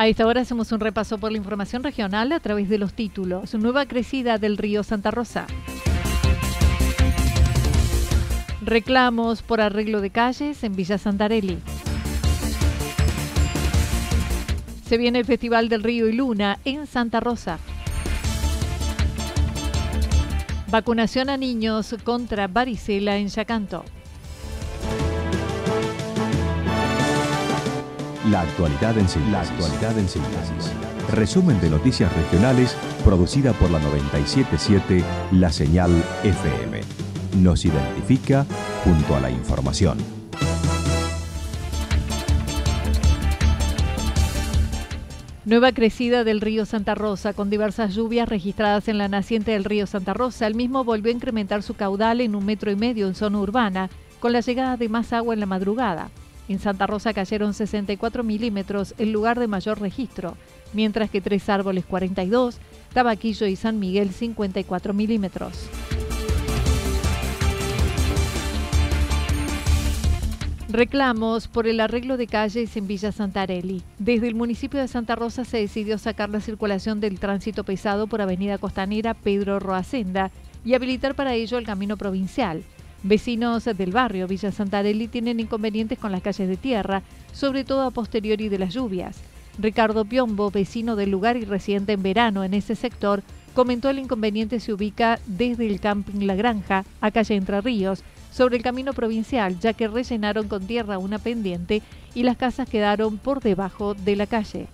A esta hora hacemos un repaso por la información regional a través de los títulos. Nueva crecida del río Santa Rosa. Reclamos por arreglo de calles en Villa Santarelli. Se viene el Festival del Río y Luna en Santa Rosa. Vacunación a niños contra varicela en Yacanto. La actualidad en síntesis. Resumen de noticias regionales producida por la 977 La Señal FM. Nos identifica junto a la información. Nueva crecida del río Santa Rosa, con diversas lluvias registradas en la naciente del río Santa Rosa. El mismo volvió a incrementar su caudal en un metro y medio en zona urbana, con la llegada de más agua en la madrugada. En Santa Rosa cayeron 64 milímetros, el lugar de mayor registro, mientras que Tres Árboles 42, Tabaquillo y San Miguel 54 milímetros. Reclamos por el arreglo de calles en Villa Santarelli. Desde el municipio de Santa Rosa se decidió sacar la circulación del tránsito pesado por Avenida Costanera Pedro Roacenda y habilitar para ello el camino provincial. Vecinos del barrio Villa Santarelli tienen inconvenientes con las calles de tierra, sobre todo a posteriori de las lluvias. Ricardo Piombo, vecino del lugar y residente en verano en ese sector, comentó el inconveniente se ubica desde el camping La Granja a calle Entre Ríos, sobre el camino provincial, ya que rellenaron con tierra una pendiente y las casas quedaron por debajo de la calle.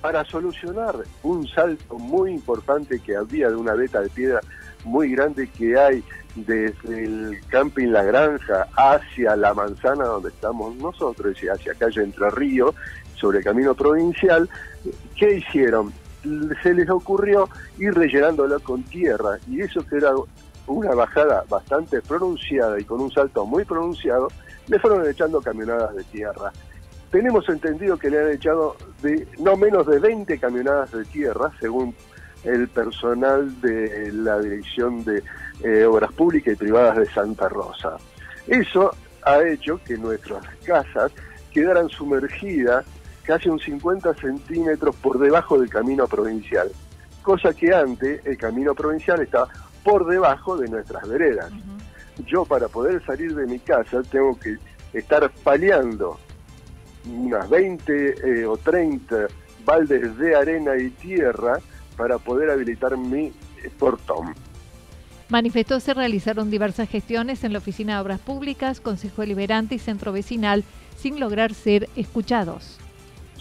Para solucionar un salto muy importante que había de una veta de piedra muy grande que hay desde el camping La Granja hacia la manzana donde estamos nosotros, y hacia calle Entre Ríos, sobre el camino provincial, ¿qué hicieron? Se les ocurrió ir rellenándolo con tierra, y eso que era una bajada bastante pronunciada y con un salto muy pronunciado, le fueron echando camionadas de tierra. Tenemos entendido que le han echado de no menos de 20 camionadas de tierra, según el personal de la Dirección de eh, Obras Públicas y Privadas de Santa Rosa. Eso ha hecho que nuestras casas quedaran sumergidas casi un 50 centímetros por debajo del camino provincial, cosa que antes el camino provincial estaba por debajo de nuestras veredas. Yo para poder salir de mi casa tengo que estar paliando unas 20 eh, o 30 baldes de arena y tierra para poder habilitar mi portón. Manifestó se realizaron diversas gestiones en la Oficina de Obras Públicas, Consejo Deliberante y Centro Vecinal sin lograr ser escuchados.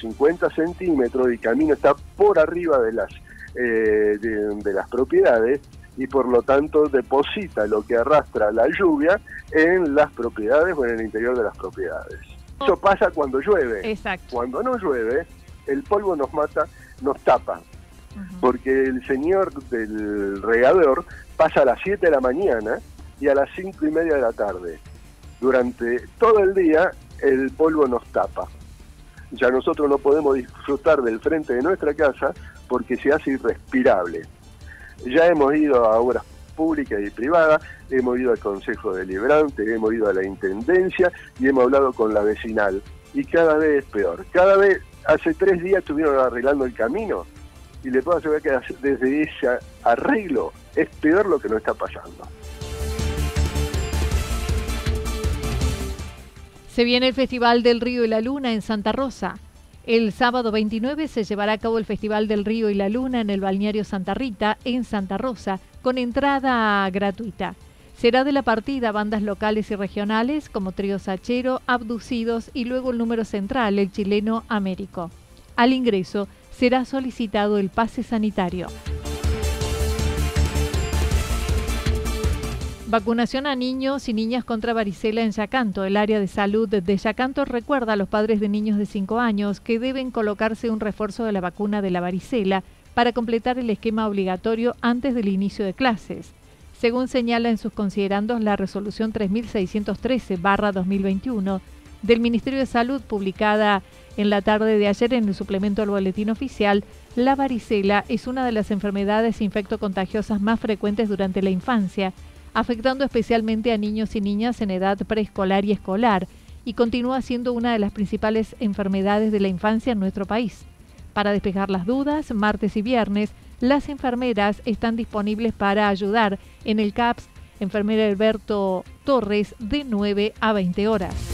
50 centímetros y camino está por arriba de las, eh, de, las propiedades y por lo tanto deposita lo que arrastra la lluvia en las propiedades o en el interior de las propiedades. Eso pasa cuando llueve. Exacto. Cuando no llueve, el polvo nos mata, nos tapa porque el señor del regador pasa a las 7 de la mañana y a las 5 y media de la tarde. Durante todo el día el polvo nos tapa. Ya nosotros no podemos disfrutar del frente de nuestra casa porque se hace irrespirable. Ya hemos ido a obras públicas y privadas, hemos ido al Consejo Deliberante, hemos ido a la Intendencia y hemos hablado con la vecinal. Y cada vez es peor. Cada vez, hace tres días estuvieron arreglando el camino y le puedo asegurar que desde ese arreglo es peor lo que nos está pasando. Se viene el Festival del Río y la Luna en Santa Rosa. El sábado 29 se llevará a cabo el Festival del Río y la Luna en el balneario Santa Rita, en Santa Rosa, con entrada gratuita. Será de la partida bandas locales y regionales como Trío Sachero, Abducidos y luego el número central, el chileno Américo. Al ingreso será solicitado el pase sanitario. Vacunación a niños y niñas contra varicela en Yacanto. El área de salud de Yacanto recuerda a los padres de niños de 5 años que deben colocarse un refuerzo de la vacuna de la varicela para completar el esquema obligatorio antes del inicio de clases. Según señala en sus considerandos la resolución 3613-2021 del Ministerio de Salud publicada en la tarde de ayer en el suplemento al boletín oficial, la varicela es una de las enfermedades infectocontagiosas más frecuentes durante la infancia, afectando especialmente a niños y niñas en edad preescolar y escolar, y continúa siendo una de las principales enfermedades de la infancia en nuestro país. Para despejar las dudas, martes y viernes, las enfermeras están disponibles para ayudar en el CAPS Enfermera Alberto Torres de 9 a 20 horas.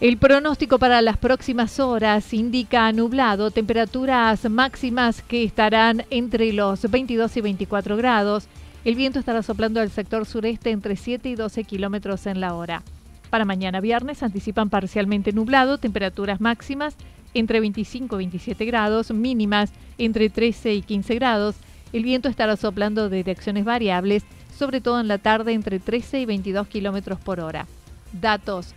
El pronóstico para las próximas horas indica nublado, temperaturas máximas que estarán entre los 22 y 24 grados. El viento estará soplando al sector sureste entre 7 y 12 kilómetros en la hora. Para mañana viernes anticipan parcialmente nublado, temperaturas máximas entre 25 y 27 grados, mínimas entre 13 y 15 grados. El viento estará soplando de direcciones variables, sobre todo en la tarde entre 13 y 22 kilómetros por hora. Datos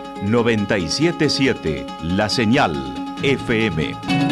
977 La Señal FM.